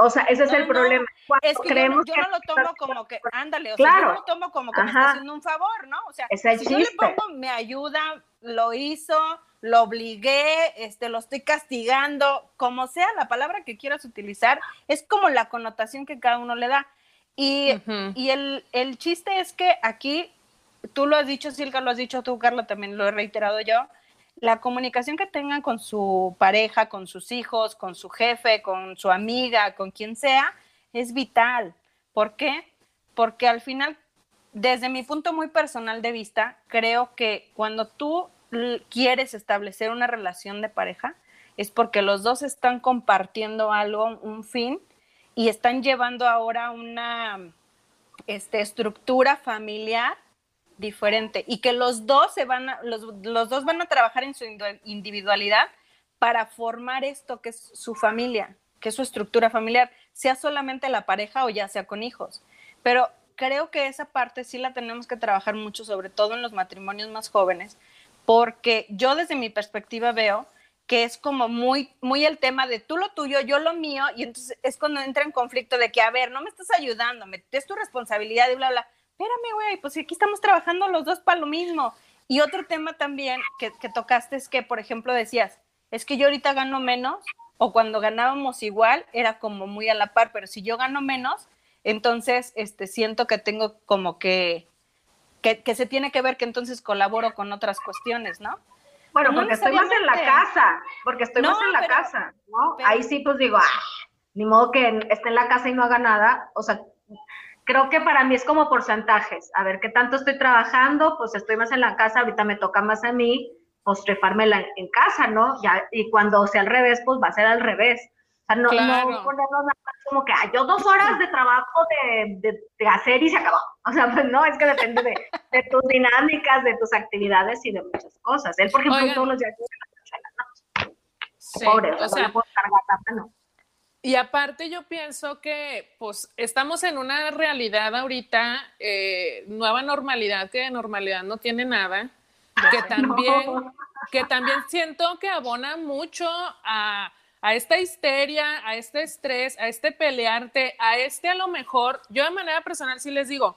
O sea, ese es el problema. es que yo, no, lo tomo como que, ándale, o sea, yo no lo tomo como que me está haciendo un favor, ¿no? O sea, si yo le pongo, me ayuda, lo hizo, lo obligué, este, lo estoy castigando, como sea la palabra que quieras utilizar, es como la connotación que cada uno le da. Y, y el, el, chiste es que aquí, tú lo has dicho, Silka, lo has dicho tú, Carla, también lo he reiterado yo, la comunicación que tengan con su pareja, con sus hijos, con su jefe, con su amiga, con quien sea, es vital. ¿Por qué? Porque al final, desde mi punto muy personal de vista, creo que cuando tú quieres establecer una relación de pareja, es porque los dos están compartiendo algo, un fin, y están llevando ahora una este, estructura familiar diferente y que los dos se van los, los dos van a trabajar en su individualidad para formar esto que es su familia, que es su estructura familiar, sea solamente la pareja o ya sea con hijos. Pero creo que esa parte sí la tenemos que trabajar mucho, sobre todo en los matrimonios más jóvenes, porque yo desde mi perspectiva veo que es como muy, muy el tema de tú lo tuyo, yo lo mío, y entonces es cuando entra en conflicto de que, a ver, no me estás ayudando, es tu responsabilidad y bla, bla espérame, güey, pues aquí estamos trabajando los dos para lo mismo. Y otro tema también que, tocaste es que, por ejemplo, decías, es que yo ahorita gano menos, o cuando ganábamos igual, era como muy a la par, pero si yo gano menos, entonces este, siento que tengo como que, que, se tiene que ver que entonces colaboro con otras cuestiones, ¿no? Bueno, porque estoy más en la casa, porque estoy más en la casa, ¿no? Ahí sí, pues digo, ah, ni modo que esté en la casa y no haga nada, o sea, creo que para mí es como porcentajes. A ver, ¿qué tanto estoy trabajando? Pues estoy más en la casa, ahorita me toca más a mí, pues en casa, ¿no? Ya, y cuando sea al revés, pues va a ser al revés. O sea, no, no ponernos como que yo dos horas de trabajo de, de, hacer y se acabó. O sea, pues no, es que depende de, de, tus dinámicas, de tus actividades y de muchas cosas. Él, por ejemplo, todos los días Sí, Pobre, o sea, no puedo cargar no. Y aparte yo pienso que pues estamos en una realidad ahorita, eh, nueva normalidad, que de normalidad no tiene nada, que también, que también siento que abona mucho a, a, esta histeria, a este estrés, a este pelearte, a este a lo mejor, yo de manera personal sí les digo,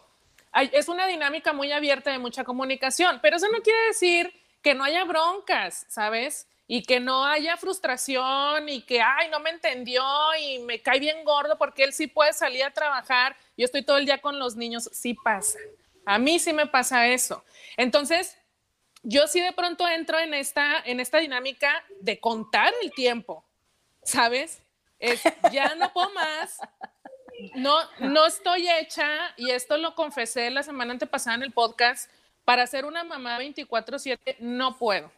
es una dinámica muy abierta de mucha comunicación, pero eso no quiere decir que no haya broncas, ¿sabes? y que no haya frustración y que, ay, no me entendió y me cae bien gordo porque él sí puede salir a trabajar, yo estoy todo el día con los niños, sí pasa. A mí sí me pasa eso. Entonces, yo sí de pronto entro en esta, en esta dinámica de contar el tiempo, ¿sabes? Es, ya no puedo más, no, no estoy hecha, y esto lo confesé la semana antepasada en el podcast, para ser una mamá 24/7 no puedo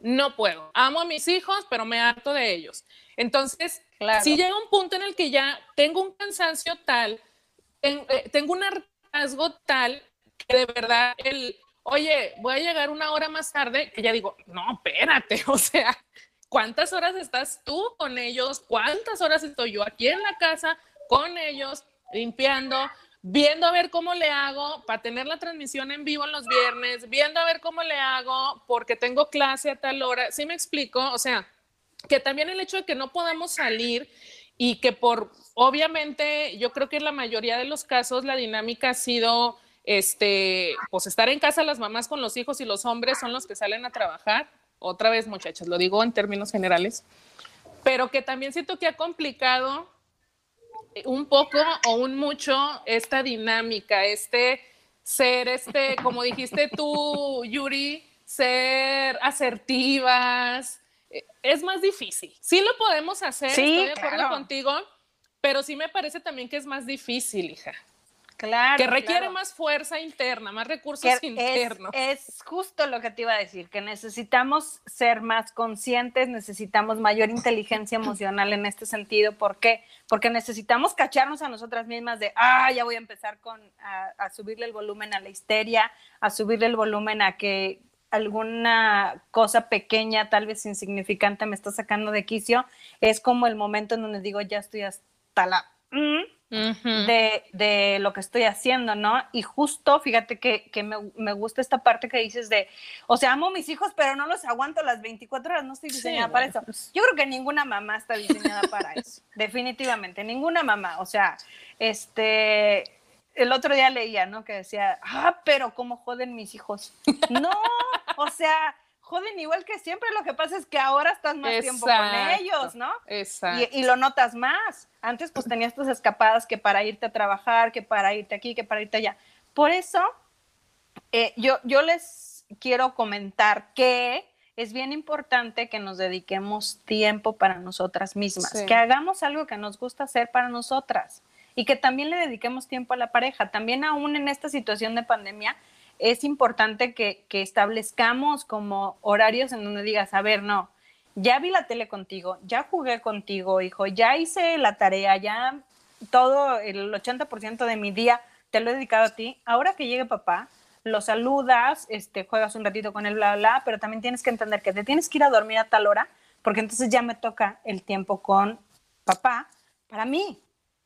no puedo. Amo a mis hijos, pero me harto de ellos. Entonces, si llega un punto en el que ya tengo un cansancio tal, eh, tengo un hartazgo tal, que de verdad el, oye, voy a llegar una hora más tarde, que ya digo, no, espérate, *laughs* o sea, ¿cuántas horas estás tú con ellos? ¿Cuántas horas estoy yo aquí en la casa con ellos, limpiando? viendo a ver cómo le hago para tener la transmisión en vivo los viernes, viendo a ver cómo le hago porque tengo clase a tal hora. ¿Sí me explico? O sea, que también el hecho de que no podamos salir y que por, obviamente, yo creo que en la mayoría de los casos la dinámica ha sido, este, pues estar en casa las mamás con los hijos y los hombres son los que salen a trabajar. Otra vez, muchachas, lo digo en términos generales, pero que también siento que ha complicado un poco o un mucho esta dinámica, este ser, este, como dijiste tú, Yuri, ser asertivas, eh, es más difícil. Sí lo podemos hacer, estoy de acuerdo contigo, pero sí me parece también que es más difícil, hija. Claro. Que requiere claro. más fuerza interna, más recursos que es, internos. es justo lo que te iba a decir, que necesitamos ser más conscientes, necesitamos mayor inteligencia emocional en este sentido. ¿Por qué? Porque necesitamos cacharnos a nosotras mismas de, ah, ya voy a empezar con, a, a subirle el volumen a la histeria, a subirle el volumen a que alguna cosa pequeña, tal vez insignificante, me está sacando de quicio. Es como el momento en donde digo, ya estoy hasta la... mm, de, de lo que estoy haciendo, ¿no? Y justo, fíjate que, que me, me gusta esta parte que dices de, o sea, amo a mis hijos, pero no los aguanto las 24 horas, no estoy Sí, diseñada para bueno, eso. Yo creo que ninguna mamá está diseñada para eso, *laughs* definitivamente, ninguna mamá, o sea, este, el otro día leía, ¿no? Que decía, ah, pero cómo joden mis hijos. No, o sea, joden igual que siempre, lo que pasa es que ahora estás más tiempo con ellos, ¿no? Exacto. Y, y lo notas más. Antes pues tenías tus escapadas que para irte a trabajar, que para irte aquí, que para irte allá. Por eso eh, yo, yo les quiero comentar que es bien importante que nos dediquemos tiempo para nosotras mismas, Sí. que hagamos algo que nos gusta hacer para nosotras y que también le dediquemos tiempo a la pareja. También aún en esta situación de pandemia es importante que, que establezcamos como horarios en donde digas, a ver, no, ya vi la tele contigo, ya jugué contigo, hijo, ya hice la tarea, ya todo el 80% de mi día te lo he dedicado a ti. Ahora que llegue papá, lo saludas, este, juegas un ratito con él, bla, bla, bla, pero también tienes que entender que te tienes que ir a dormir a tal hora, porque entonces ya me toca el tiempo con papá para mí.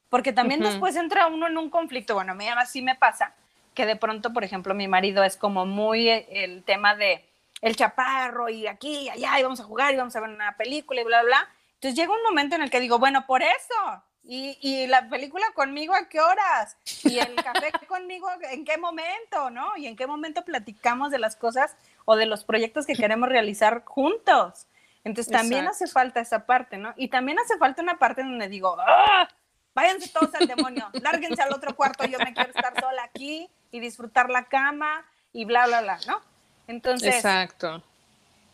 Porque también después entra uno en un conflicto, bueno, a mí así me pasa, que de pronto, por ejemplo, mi marido es como muy eh, el tema de el chaparro y aquí y allá y vamos a jugar y vamos a ver una película y bla, bla. Entonces llega un momento en el que digo, bueno, por eso. Y, y la película conmigo a qué horas? Y el café *laughs* conmigo en qué momento, ¿no? Y en qué momento platicamos de las cosas o de los proyectos que queremos realizar juntos. Entonces también Exacto. hace falta esa parte, ¿no? Y también hace falta una parte donde digo, ¡ah! Váyanse todos al demonio, lárguense al otro cuarto, yo me quiero estar sola aquí y disfrutar la cama y bla, bla, bla, ¿no? Entonces, Exacto.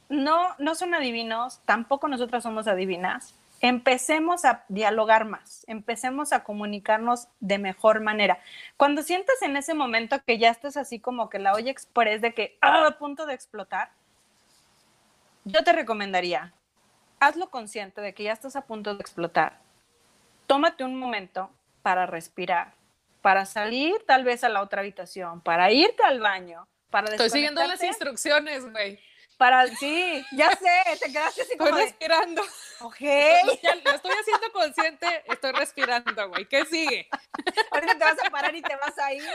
no, no son adivinos, tampoco nosotras somos adivinas. Empecemos a dialogar más, empecemos a comunicarnos de mejor manera. Cuando sientas en ese momento que ya estás así como que la olla express de que ah, a punto de explotar, yo te recomendaría, hazlo consciente de que ya estás a punto de explotar. Tómate un momento para respirar, para salir tal vez a la otra habitación, para irte al baño, para Estoy siguiendo las instrucciones, güey. para sí, ya sé, te quedaste así Estoy como de, respirando. ok, lo estoy haciendo consciente, estoy respirando, güey. ¿Qué sigue? ahorita te vas a parar y te vas a ir.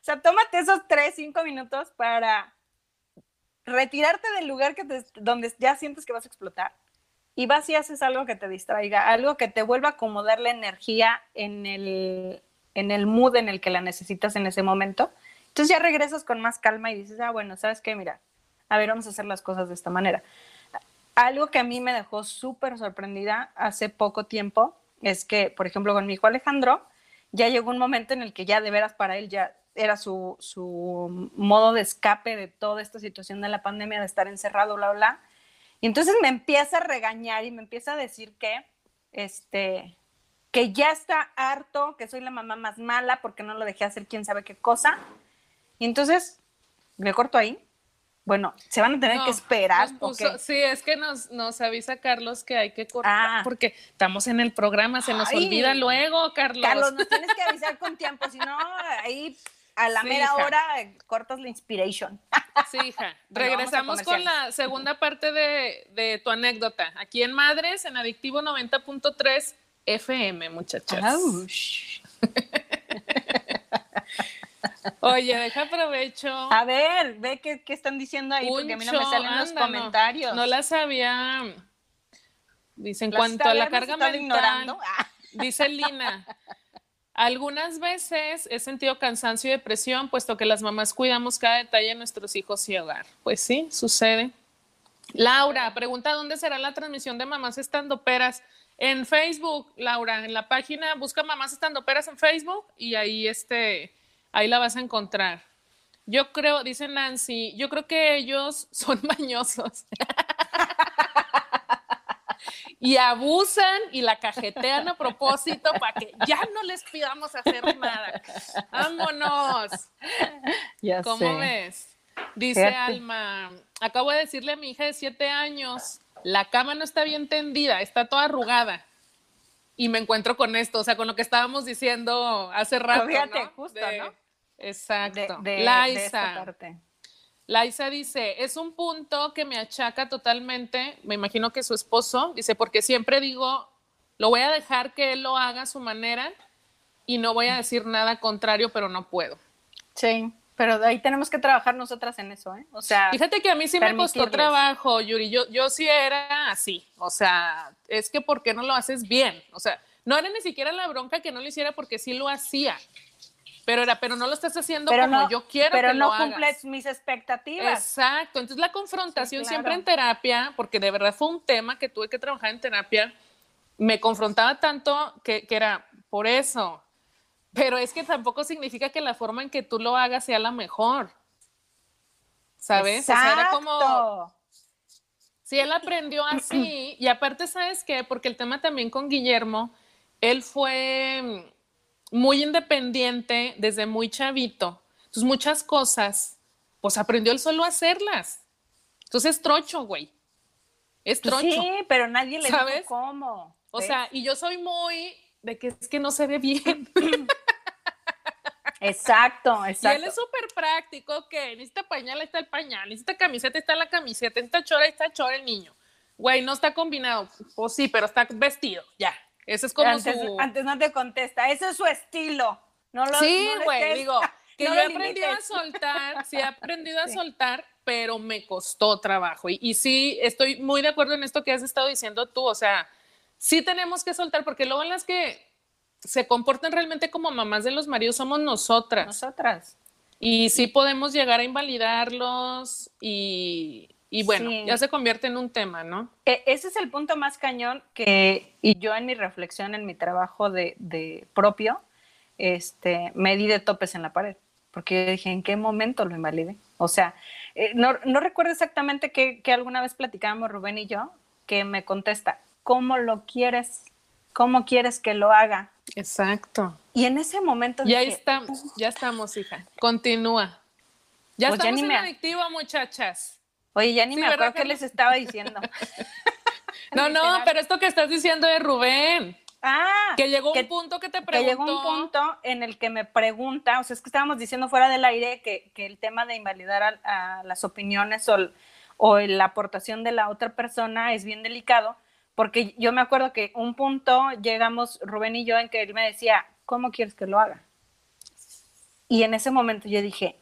O sea, tómate esos tres, cinco minutos para retirarte del lugar que te- donde ya sientes que vas a explotar y vas y haces algo que te distraiga, algo que te vuelva a acomodar la energía en el, en el mood en el que la necesitas en ese momento. Entonces ya regresas con más calma y dices, ah, bueno, ¿sabes qué? Mira, a ver, vamos a hacer las cosas de esta manera. Algo que a mí me dejó súper sorprendida hace poco tiempo es que, por ejemplo, con mi hijo Alejandro, ya llegó un momento en el que ya de veras para él ya era su, su modo de escape de toda esta situación de la pandemia, de estar encerrado, bla, bla. Y entonces me empieza a regañar y me empieza a decir que, este, que ya está harto, que soy la mamá más mala porque no lo dejé hacer quién sabe qué cosa. Y entonces, le corto ahí. Bueno, se van a tener No, que esperar. nos ¿o puso- qué? Sí, es que nos, nos avisa Carlos que hay que cortar Ah. porque estamos en el programa, se nos Ay. olvida luego, Carlos. Carlos, nos tienes que *laughs* avisar con tiempo, si no, ahí a la Sí, mera hija. hora cortas la inspiration. Sí, hija. *laughs* Regresamos con la segunda parte de, de tu anécdota. Aquí en Madres, en Adictivo 90.3 FM, muchachas. *laughs* Oye, deja aprovecho. A ver, ve qué, qué están diciendo ahí, porque a mí no me salen los anda, comentarios. No, las había. Dice, en cuanto a la carga mental, ignorando. *laughs* Dice Lina, algunas veces he sentido cansancio y depresión, puesto que las mamás cuidamos cada detalle de nuestros hijos y hogar. Pues sí, sucede. Laura, pregunta dónde será la transmisión de mamás estandoperas. En Facebook, Laura, en la página, busca mamás estandoperas en Facebook y ahí este, ahí la vas a encontrar. Yo creo, dice Nancy, yo creo que ellos *laughs* son mañosos. Y abusan y la cajetean a propósito para que ya no les pidamos hacer nada. Vámonos. Ya ¿Cómo ves? Dice Alma, acabo de decirle a mi hija de siete años, la cama no está bien tendida, está toda arrugada. Y me encuentro con esto, o sea, con lo que estábamos diciendo hace rato. Fíjate, justo, ¿no? Exacto. De, Laisa. Laisa dice, es un punto que me achaca totalmente, me imagino que su esposo, dice, porque siempre digo, lo voy a dejar que él lo haga a su manera y no voy a decir nada contrario, pero no puedo. Sí. Pero de ahí tenemos que trabajar nosotras en eso, ¿eh? O sea. Fíjate que a mí sí me costó trabajo, Yuri. Yo, yo sí era así. O sea, es que ¿por qué no lo haces bien? O sea, no era ni siquiera la bronca que no lo hiciera porque sí lo hacía. Pero era, pero no lo estás haciendo como yo quiero pero que no lo hagas. cumples mis expectativas. Exacto. Entonces la confrontación siempre en terapia, porque de verdad fue un tema que tuve que trabajar en terapia, me confrontaba tanto que, que era por eso pero es que tampoco significa que la forma en que tú lo hagas sea la mejor. ¿Sabes? Exacto. O sea, era como. Si él aprendió así, y aparte, ¿sabes qué? Porque el tema también con Guillermo, él fue muy independiente desde muy chavito. Entonces, muchas cosas, pues aprendió él solo a hacerlas. Entonces, es trocho, güey. Es pues trocho. Sí, pero nadie le ¿sabes? dijo cómo. O sea, y yo soy muy de que es que no se ve bien. Exacto, *clears throat* exacto. Y él es súper práctico, que necesita pañal, está el pañal, necesita camiseta, está la camiseta, necesita chora, está chora el niño. Güey, no está combinado. Pues sí, pero está vestido, ya. Ese es como antes, su... Antes no te contesta, ese es su estilo. No lo, sí, güey, digo, *laughs* que yo he aprendido a soltar, sí he aprendido a *laughs* soltar, pero me costó trabajo. Y, y sí, estoy muy de acuerdo en esto que has estado diciendo tú, o sea, sí tenemos que soltar, porque luego en las que se comportan realmente como mamás de los maridos somos nosotras. Nosotras. Y sí podemos llegar a invalidarlos y, y bueno, ya se convierte en un tema, ¿no? E, ese es el punto más cañón que, y yo en mi reflexión, en mi trabajo de, de propio, este, me di de topes en la pared, porque yo dije, ¿en qué momento lo invalidé? O sea, eh, no, no, recuerdo exactamente que, que alguna vez platicábamos Rubén y yo, que me contesta, ¿cómo lo quieres? ¿Cómo quieres que lo haga? Exacto. Y en ese momento ya estamos, ya estamos, hija. Continúa. Ya pues estamos en adictivo, muchachas. Oye, ya ni me acuerdo qué les estaba diciendo. *laughs* no, *laughs* no, pero esto que estás diciendo de Rubén. Ah, que llegó un punto que te preguntó. Que llegó un punto en el que me pregunta, o sea, es que estábamos diciendo fuera del aire que, que el tema de invalidar a, las opiniones o, o la aportación de la otra persona es bien delicado, porque yo me acuerdo que un punto llegamos Rubén y yo en que él me decía, ¿cómo quieres que lo haga? Y en ese momento yo dije,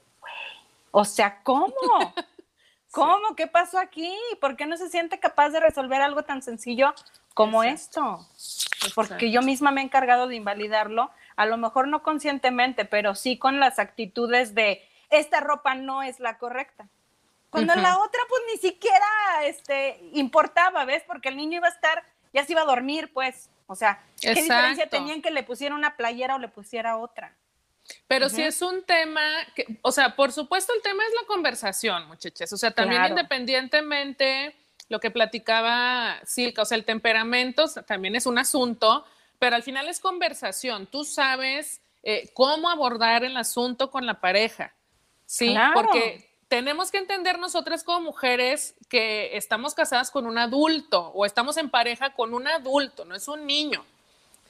o sea, ¿cómo? *laughs* ¿Cómo? ¿Qué pasó aquí? ¿Por qué no se siente capaz de resolver algo tan sencillo como esto? Porque yo misma me he encargado de invalidarlo, a lo mejor no conscientemente, pero sí con las actitudes de, esta ropa no es la correcta. Cuando la otra, pues ni siquiera este, importaba, ¿ves? Porque el niño iba a estar, ya se iba a dormir, pues. O sea, ¿qué diferencia tenían que le pusiera una playera o le pusiera otra? Pero si es un tema, que, o sea, por supuesto el tema es la conversación, muchachas. O sea, también independientemente lo que platicaba Silka, o sea, el temperamento también es un asunto, pero al final es conversación. Tú sabes eh, cómo abordar el asunto con la pareja, ¿sí? Porque tenemos que entender nosotras como mujeres que estamos casadas con un adulto o estamos en pareja con un adulto, no es un niño.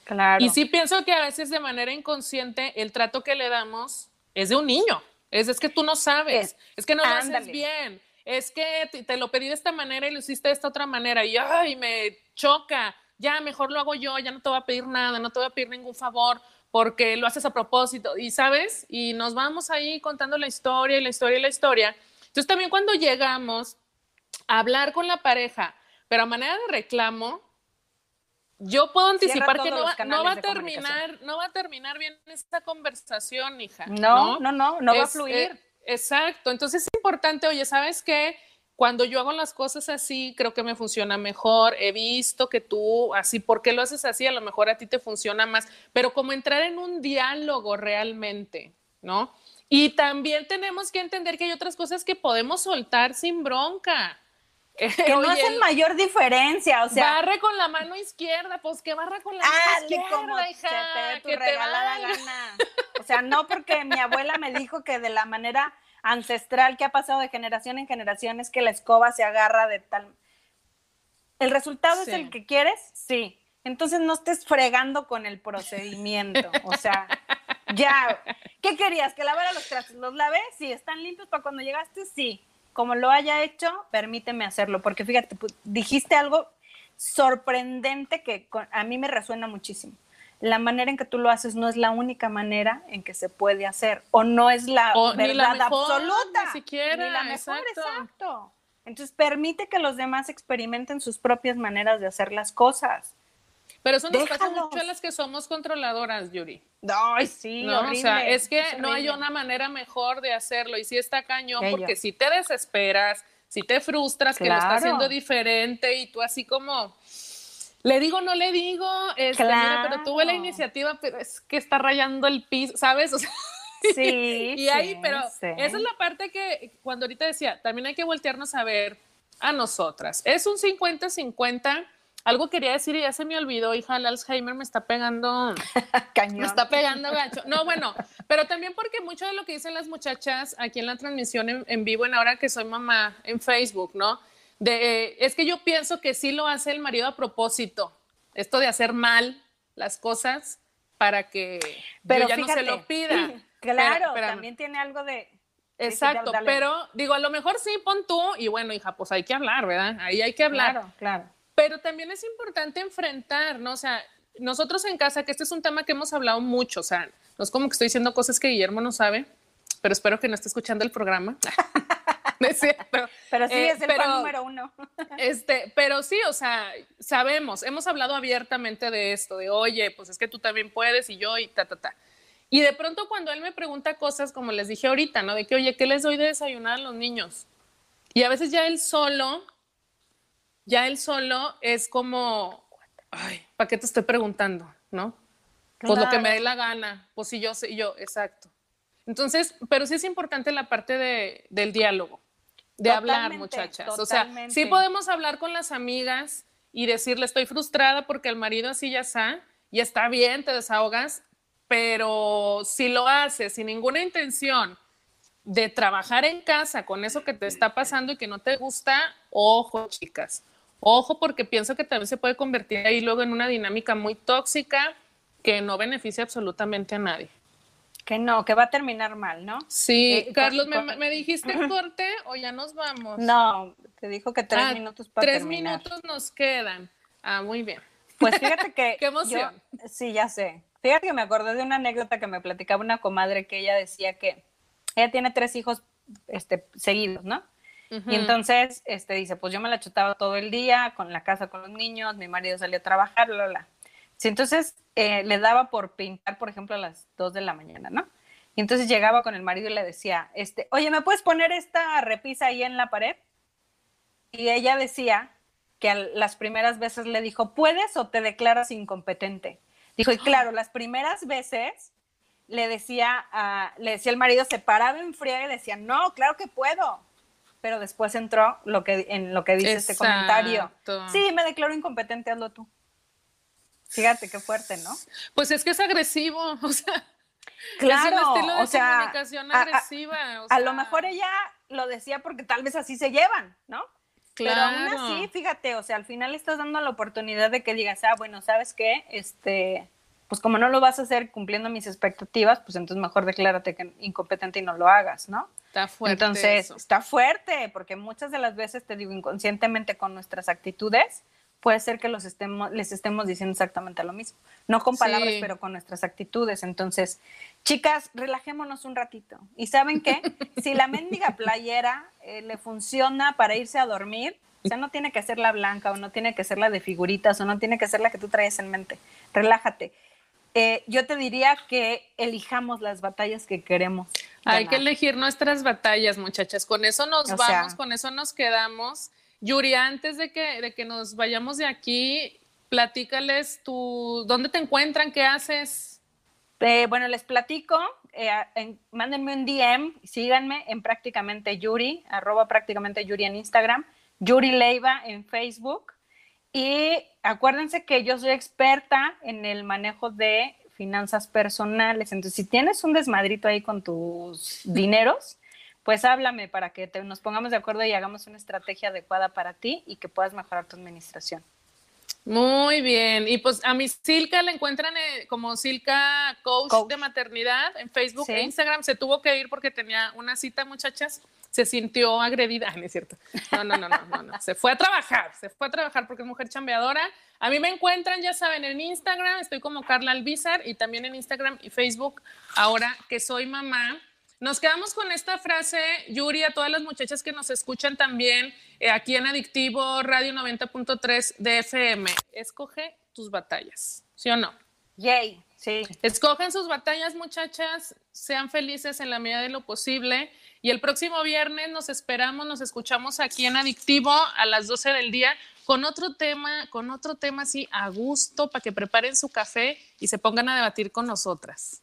Claro. Y sí pienso que a veces de manera inconsciente el trato que le damos es de un niño. Es, es que tú no sabes, es, que no lo haces bien, es que te, lo pedí de esta manera y lo hiciste de esta otra manera y ay, me choca. Ya, mejor lo hago yo, ya no te voy a pedir nada, no te voy a pedir ningún favor porque lo haces a propósito, y sabes, y nos vamos ahí contando la historia y la historia y la historia. Entonces también cuando llegamos a hablar con la pareja, pero a manera de reclamo, yo puedo anticipar que no va, no va a terminar, no va a terminar bien esta conversación, hija. No, no, no, no, va a fluir. Eh, exacto. Entonces es importante, oye, ¿sabes qué? Cuando yo hago las cosas así, creo que me funciona mejor. He visto que tú así, ¿por qué lo haces así? A lo mejor a ti te funciona más, pero como entrar en un diálogo realmente, ¿no? Y también tenemos que entender que hay otras cosas que podemos soltar sin bronca. *laughs* que no hacen mayor diferencia, o sea. Barre con la mano izquierda, pues que barra con la mano izquierda, como hija, te tu regalada gana. *laughs* O sea, no porque mi abuela me dijo que de la manera ancestral que ha pasado de generación en generación es que la escoba se agarra de tal. ¿El resultado es el que quieres? Sí. Entonces no estés fregando con el procedimiento. O sea, ya. ¿Qué querías? ¿Que lavara los trastes? ¿Los lavé? Sí. ¿Están limpios para cuando llegaste? Sí. Como lo haya hecho, permíteme hacerlo. Porque fíjate, dijiste algo sorprendente que a mí me resuena muchísimo la manera en que tú lo haces no es la única manera en que se puede hacer o no es la verdad absoluta. Ni siquiera, ni la mejor, exacto. Entonces permite que los demás experimenten sus propias maneras de hacer las cosas. Pero eso nos pasa mucho a las que somos controladoras, Yuri. Ay, sí, no, o sea, es que no hay una manera mejor de hacerlo y sí está cañón porque si te desesperas, si te frustras que lo está haciendo diferente y tú así como le digo, no le digo, este, pero tuve la iniciativa, pero es que está rayando el piso, ¿sabes? *laughs* sí. y ahí, pero esa es la parte que cuando ahorita decía, también hay que voltearnos a ver a nosotras. Es un 50-50. Algo quería decir y ya se me olvidó, hija, el Alzheimer me está pegando. *laughs* Cañón. Me está pegando gacho. No, bueno, pero también porque mucho de lo que dicen las muchachas aquí en la transmisión en, en vivo, en ahora que soy mamá en Facebook, ¿no? es que yo pienso que sí lo hace el marido a propósito, esto de hacer mal las cosas para que pero ya no se lo pida. *clears throat* Claro, también tiene algo de... Exacto, pero digo, a lo mejor sí pon tú y bueno, hija, pues hay que hablar, ¿verdad? Ahí hay que hablar. Claro, claro. Pero también es importante enfrentar, ¿no? O sea, nosotros en casa, que este es un tema que hemos hablado mucho, o sea, no es como que estoy diciendo cosas que Guillermo no sabe, pero espero que no esté escuchando el programa. *laughs* Pero sí, eh, es el número uno. *laughs* este, pero sí, o sea, sabemos, hemos hablado abiertamente de esto, de oye, pues es que tú también puedes y yo y ta, ta, ta. Y de pronto cuando él me pregunta cosas, como les dije ahorita, ¿no? De que, oye, ¿qué les doy de desayunar a los niños? Y a veces ya él solo, ya él solo es como, ay, ¿para qué te estoy preguntando? ¿No? Pues lo que me dé la gana, pues si yo sé, yo, exacto. Entonces, pero sí es importante la parte de, del diálogo de hablar, muchachas. O sea, sí podemos hablar con las amigas y decirle estoy frustrada porque el marido así ya está, y está bien, te desahogas, pero si lo haces sin ninguna intención de trabajar en casa con eso que te está pasando y que no te gusta, ojo, chicas. Ojo, porque pienso que también se puede convertir ahí luego en una dinámica muy tóxica que no beneficia absolutamente a nadie. Que no, que va a terminar mal, ¿no? Sí, eh, Carlos, me, dijiste corte o ya nos vamos? No, te dijo que tres ah, minutos para Tres minutos nos quedan. Ah, muy bien. Pues fíjate que... *laughs* ¡Qué emoción! sí, ya sé. Fíjate que me acordé de una anécdota que me platicaba una comadre que ella decía que ella tiene tres hijos este, seguidos, ¿no? Y entonces este, dice, pues yo me la chutaba todo el día con la casa, con los niños, mi marido salía a trabajar, bla, bla. Sí, entonces eh, le daba por pintar, por ejemplo, a las 2 de la mañana, ¿no? Y entonces llegaba con el marido y le decía, este, oye, ¿me puedes poner esta repisa ahí en la pared? Y ella decía que las primeras veces le dijo, ¿puedes o te declaras incompetente? Dijo, y claro, las primeras veces le decía, a, le decía el marido, se paraba en fría y decía, no, claro que puedo. Pero después entró lo que, en lo que dice este comentario. Sí, me declaro incompetente, hazlo tú. Fíjate qué fuerte, ¿no? Pues es que es agresivo, *laughs* o sea. Claro, es un estilo de comunicación agresiva. A, lo mejor ella lo decía porque tal vez así se llevan, ¿no? Claro. Pero aún así, fíjate, o sea, al final estás dando la oportunidad de que digas, ah, bueno, ¿sabes qué? Este, pues como no lo vas a hacer cumpliendo mis expectativas, pues entonces mejor declárate que incompetente y no lo hagas, ¿no? Está fuerte. Entonces, está fuerte, porque muchas de las veces, te digo, inconscientemente con nuestras actitudes, puede ser que los estemos, les estemos diciendo exactamente lo mismo. No con palabras, pero con nuestras actitudes. Entonces, chicas, relajémonos un ratito. ¿Y saben qué? *laughs* si la mendiga playera eh, le funciona para irse a dormir, o sea, no tiene que ser la blanca o no tiene que ser la de figuritas o no tiene que ser la que tú traes en mente. Relájate. Eh, yo te diría que elijamos las batallas que queremos. Hay que elegir nuestras batallas, muchachas. Con eso nos vamos, con eso nos quedamos. Yuri, antes de que, de que nos vayamos de aquí, platícales tú, ¿dónde te encuentran? ¿Qué haces? Eh, bueno, les platico, eh, mándenme un DM, síganme en prácticamente Yuri, arroba prácticamente Yuri en Instagram. Yuri Leiva en Facebook. Y acuérdense que yo soy experta en el manejo de finanzas personales. Entonces, si tienes un desmadrito ahí con tus *laughs* dineros, pues háblame para que nos pongamos de acuerdo y hagamos una estrategia adecuada para ti y que puedas mejorar tu administración. Muy bien. Y pues a mi Silka la encuentran eh, como Silka Coach, de Maternidad en Facebook e Instagram. Se tuvo que ir porque tenía una cita, muchachas. Se sintió agredida. *laughs* no es cierto. No, no, no, no, no, Se fue a trabajar. Se fue a trabajar porque es mujer chambeadora. A mí me encuentran, ya saben, en Instagram. Estoy como Carla Albizar y también en Instagram y Facebook. Ahora que soy mamá nos quedamos con esta frase, Yuri, a todas las muchachas que nos escuchan también eh, aquí en Adictivo Radio 90.3 de FM. Escoge tus batallas, ¿sí o no? Yay, sí. Escogen sus batallas, muchachas, sean felices en la medida de lo posible. Y el próximo viernes nos esperamos, nos escuchamos aquí en Adictivo a las 12 del día con otro tema, con otro tema así a gusto para que preparen su café y se pongan a debatir con nosotras.